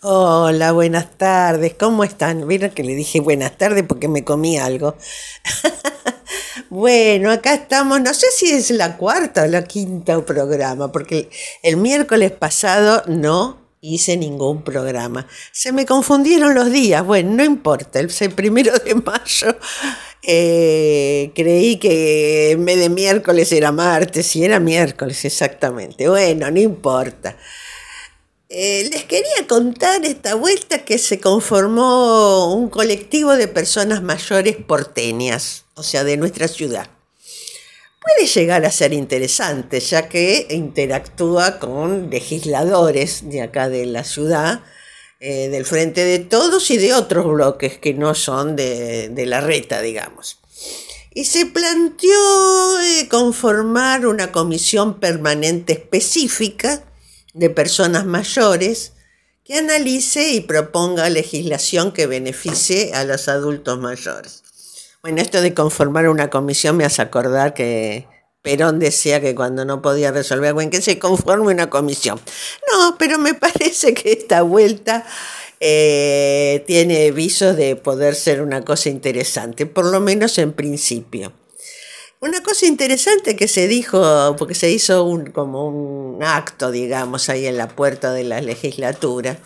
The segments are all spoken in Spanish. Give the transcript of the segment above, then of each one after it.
Hola, buenas tardes, ¿cómo están? Vieron que le dije buenas tardes porque me comí algo. bueno, acá estamos, no sé si es la cuarta o la quinta programa, porque el miércoles pasado no hice ningún programa. Se me confundieron los días, bueno, no importa, el primero de mayo eh, creí que en vez de miércoles era martes y era miércoles exactamente. Bueno, no importa. Eh, les quería contar esta vuelta que se conformó un colectivo de personas mayores porteñas, o sea, de nuestra ciudad. Puede llegar a ser interesante, ya que interactúa con legisladores de acá de la ciudad, eh, del Frente de Todos y de otros bloques que no son de, la reta, digamos. Y se planteó eh, conformar una comisión permanente específica de personas mayores que analice y proponga legislación que beneficie a los adultos mayores. Bueno, esto de conformar una comisión me hace acordar que Perón decía que cuando no podía resolver algo, que se conforme una comisión. No, pero me parece que esta vuelta eh, tiene visos de poder ser una cosa interesante, por lo menos en principio. Una cosa interesante que se dijo, porque se hizo un, como un acto, digamos, ahí en la puerta de la legislatura,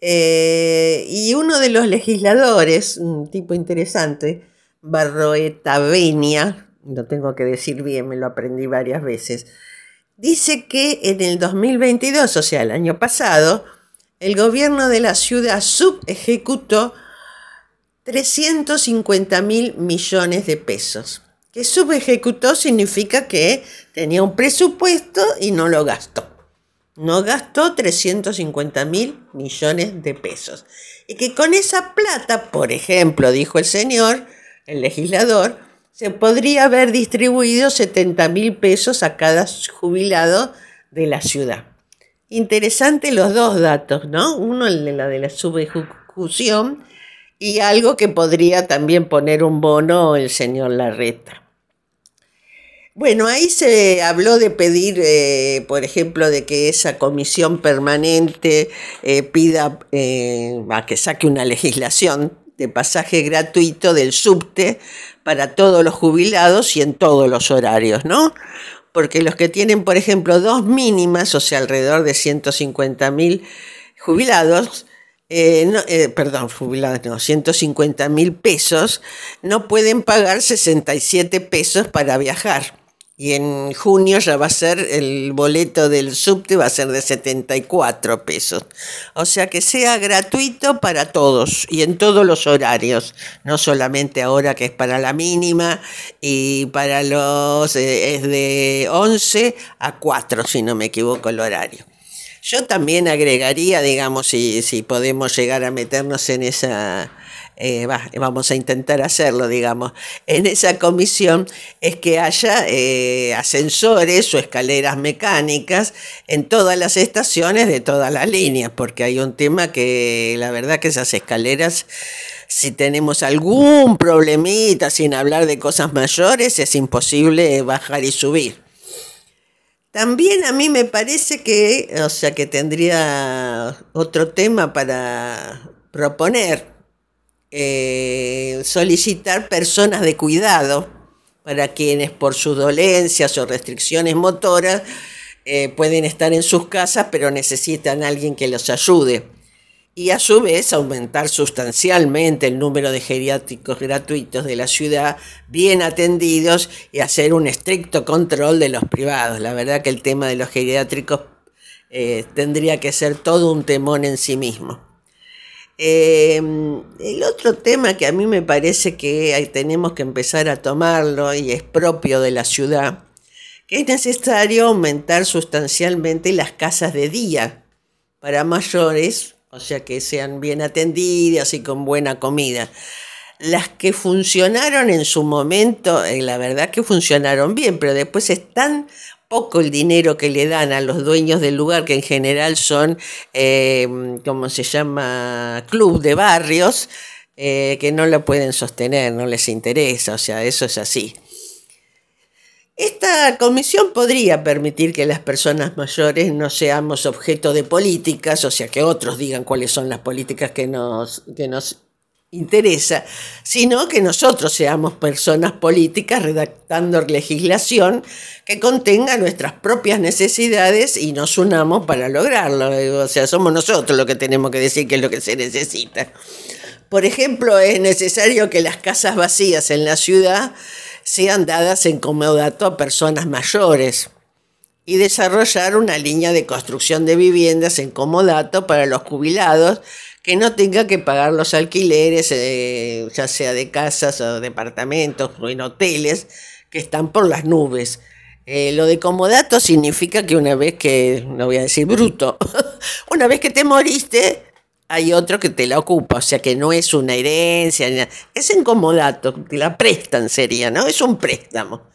eh, y uno de los legisladores, un tipo interesante, Barroeta Venia, lo tengo que decir bien, me lo aprendí varias veces, dice que en el 2022, o sea, el año pasado, el gobierno de la ciudad subejecutó 350 mil millones de pesos que subejecutó significa que tenía un presupuesto y no lo gastó. No gastó 350 mil millones de pesos. Y que con esa plata, por ejemplo, dijo el señor, el legislador, se podría haber distribuido 70 mil pesos a cada jubilado de la ciudad. Interesante los dos datos, ¿no? Uno el de la de la subejecución y algo que podría también poner un bono el señor Larreta. Bueno, ahí se habló de pedir, eh, por ejemplo, de que esa comisión permanente eh, pida eh, a que saque una legislación de pasaje gratuito del subte para todos los jubilados y en todos los horarios, ¿no? Porque los que tienen, por ejemplo, dos mínimas, o sea, alrededor de 150 mil jubilados, perdón, jubilados no, 150 mil pesos, no pueden pagar 67 pesos para viajar. Y en junio ya va a ser el boleto del subte, va a ser de 74 pesos. O sea que sea gratuito para todos y en todos los horarios, no solamente ahora que es para la mínima y para los eh, es de 11 a 4, si no me equivoco el horario. Yo también agregaría, digamos, si, si podemos llegar a meternos en esa eh, vamos a intentar hacerlo, digamos, en esa comisión es que haya eh, ascensores o escaleras mecánicas en todas las estaciones de todas las líneas, porque hay un tema que la verdad que esas escaleras, si tenemos algún problemita, sin hablar de cosas mayores, es imposible bajar y subir. También a mí me parece que, o sea, que tendría otro tema para proponer, eh, solicitar personas de cuidado para quienes por sus dolencias o restricciones motoras eh, pueden estar en sus casas pero necesitan a alguien que los ayude. Y a su vez aumentar sustancialmente el número de geriátricos gratuitos de la ciudad bien atendidos y hacer un estricto control de los privados. La verdad que el tema de los geriátricos eh, tendría que ser todo un temón en sí mismo. Em, el otro tema que a mí me parece que tenemos que empezar a tomarlo y es propio de la ciudad, que es necesario aumentar sustancialmente las casas de día para mayores, o sea que sean bien atendidas y con buena comida. Las que funcionaron en su momento, eh, la verdad que funcionaron bien, pero después están poco el dinero que le dan a los dueños del lugar, que en general son, eh, como se llama, club de barrios, eh, que no lo pueden sostener, no les interesa, o sea, eso es así. Esta comisión podría permitir que las personas mayores no seamos objeto de políticas, o sea, que otros digan cuáles son las políticas que nos, que nos interesa, sino que nosotros seamos personas políticas redactando legislación que contenga nuestras propias necesidades y nos unamos para lograrlo. O sea, somos nosotros los que tenemos que decir qué es lo que se necesita. Por ejemplo, es necesario que las casas vacías en la ciudad sean dadas en comodato a personas mayores y desarrollar una línea de construcción de viviendas en comodato para los jubilados que no tenga que pagar los alquileres, eh, ya sea de casas o departamentos o en hoteles, que están por las nubes. Eh, lo de comodato significa que una vez que, no voy a decir bruto, una vez que te moriste, hay otro que te la ocupa, o sea que no es una herencia, es en comodato, la prestan sería, ¿no? Es un préstamo.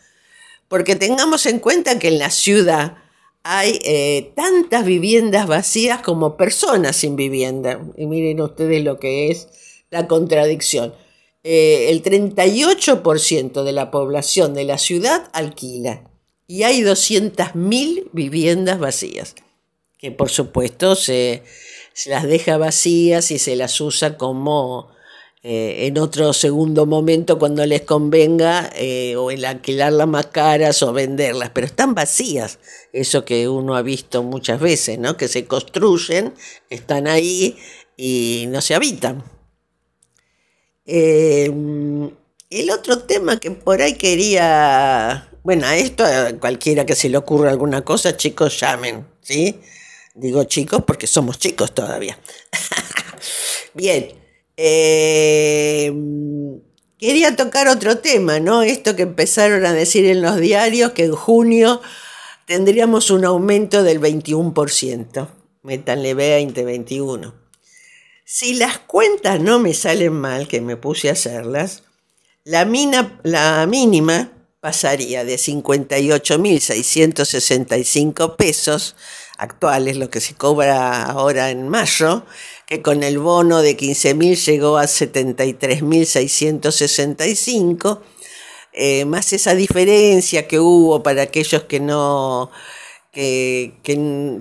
Porque tengamos en cuenta que en la ciudad hay eh, tantas viviendas vacías como personas sin vivienda. Y miren ustedes lo que es la contradicción. Eh, el 38% de la población de la ciudad alquila y hay 200.000 viviendas vacías, que por supuesto se, se las deja vacías y se las usa como eh, en otro segundo momento cuando les convenga, eh, o el alquilarlas más caras o venderlas, pero están vacías, eso que uno ha visto muchas veces, ¿no? que se construyen, están ahí y no se habitan. Eh, el otro tema que por ahí quería, bueno, a esto a cualquiera que se le ocurra alguna cosa, chicos, llamen, ¿sí? Digo chicos porque somos chicos todavía. Bien, eh, quería tocar otro tema, ¿no? Esto que empezaron a decir en los diarios, que en junio tendríamos un aumento del 21%. Métanle 20, 21. Si las cuentas no me salen mal, que me puse a hacerlas, la, mina, la mínima pasaría de 58.665 pesos actuales, lo que se cobra ahora en mayo, que con el bono de 15.000 llegó a 73.665, eh, más esa diferencia que hubo para aquellos que no que,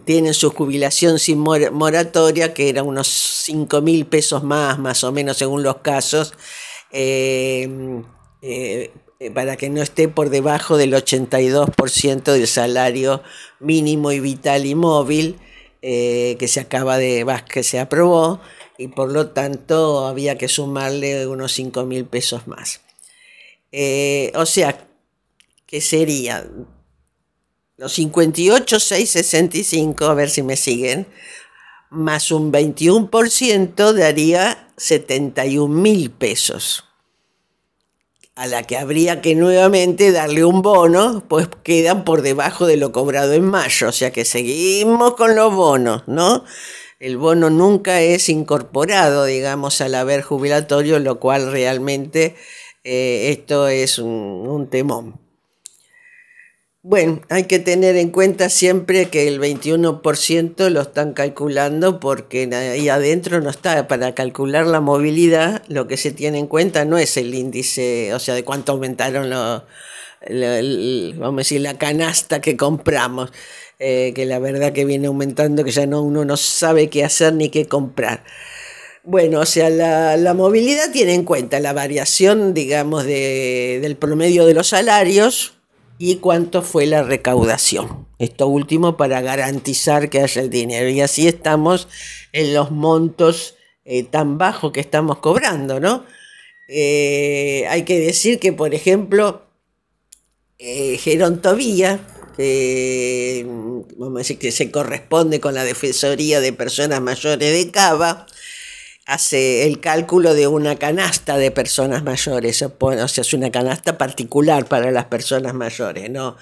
tienen su jubilación sin moratoria, que era unos 5.000 pesos más, más o menos según los casos, eh, eh, para que no esté por debajo del 82% del salario mínimo y vital y móvil. Eh, que se acaba de, que se aprobó y por lo tanto había que sumarle unos 5 mil pesos más. Eh, o sea, que sería los 58,665, a ver si me siguen, más un 21% daría 71 mil pesos a la que habría que nuevamente darle un bono, pues quedan por debajo de lo cobrado en mayo, o sea que seguimos con los bonos, ¿no? El bono nunca es incorporado, digamos, al haber jubilatorio, lo cual realmente eh, esto es un, un temón. Bueno, hay que tener en cuenta siempre que el 21% lo están calculando porque ahí adentro no está. Para calcular la movilidad, lo que se tiene en cuenta no es el índice, o sea, de cuánto aumentaron los, vamos a decir, la canasta que compramos, eh, que la verdad que viene aumentando, que ya no, uno no sabe qué hacer ni qué comprar. Bueno, o sea, la, la, movilidad tiene en cuenta la variación, digamos, de, del promedio de los salarios, y cuánto fue la recaudación. Esto último para garantizar que haya el dinero. Y así estamos en los montos eh, tan bajos que estamos cobrando, ¿no? Eh, hay que decir que, por ejemplo, eh, Gerontovía, vamos a decir que se corresponde con la Defensoría de Personas Mayores de Cava, hace el cálculo de una canasta de personas mayores, o sea, es una canasta particular para las personas mayores, no,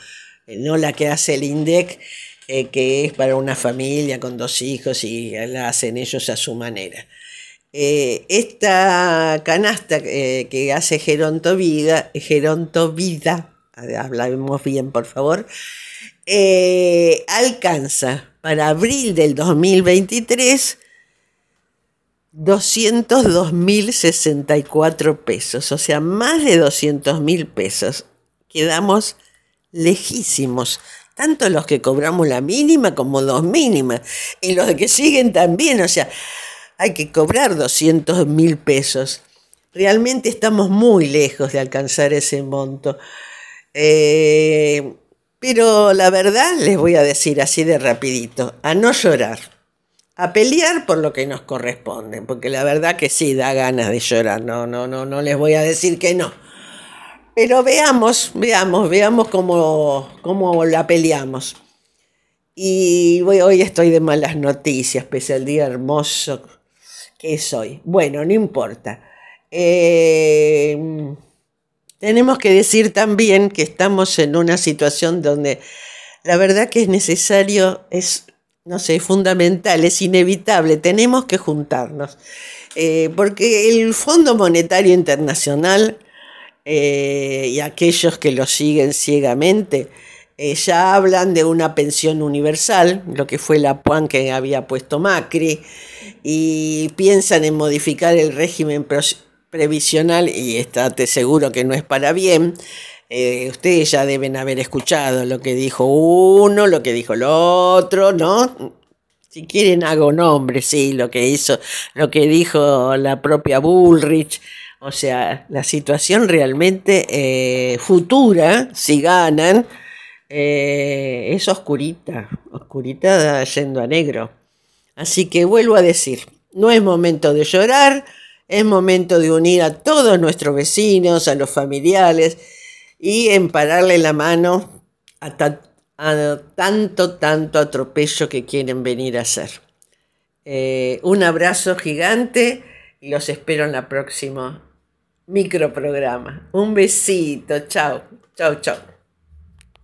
no la que hace el INDEC, eh, que es para una familia con dos hijos y la hacen ellos a su manera. Eh, esta canasta eh, que hace Geronto Vida, Geronto Vida, hablamos bien por favor, alcanza para abril del 2023 202.064 pesos, o sea, más de 200.000 pesos. Quedamos lejísimos. Tanto los que cobramos la mínima como dos mínimas. Y los que siguen también. O sea, hay que cobrar 200 mil pesos. Realmente estamos muy lejos de alcanzar ese monto. Eh, pero la verdad les voy a decir así de rapidito, a no llorar, a pelear por lo que nos corresponde, porque la verdad que sí da ganas de llorar, no, no, no, no les voy a decir que no. Pero veamos, veamos, veamos cómo, cómo la peleamos. Y hoy estoy de malas noticias, pese al día hermoso que es hoy. Bueno, no importa. Eh, tenemos que decir también que estamos en una situación donde la verdad que es necesario, es, no sé, fundamental, es inevitable, tenemos que juntarnos. Eh, porque el Fondo Monetario Internacional eh, y aquellos que lo siguen ciegamente eh, ya hablan de una pensión universal, lo que fue la PUAN que había puesto Macri, y piensan en modificar el régimen previsional y estate seguro que no es para bien. Eh, ustedes ya deben haber escuchado lo que dijo uno, lo que dijo el otro, ¿no? Si quieren hago nombre, sí, lo que hizo, lo que dijo la propia Bullrich. O sea, la situación realmente eh, futura, si ganan, eh, es oscurita, oscurita yendo a negro. Así que vuelvo a decir, no es momento de llorar, es momento de unir a todos nuestros vecinos, a los familiares y empararle la mano a, tanto, tanto atropello que quieren venir a hacer. Eh, un abrazo gigante y los espero en la próxima microprograma. Un besito, chao, chao, chao.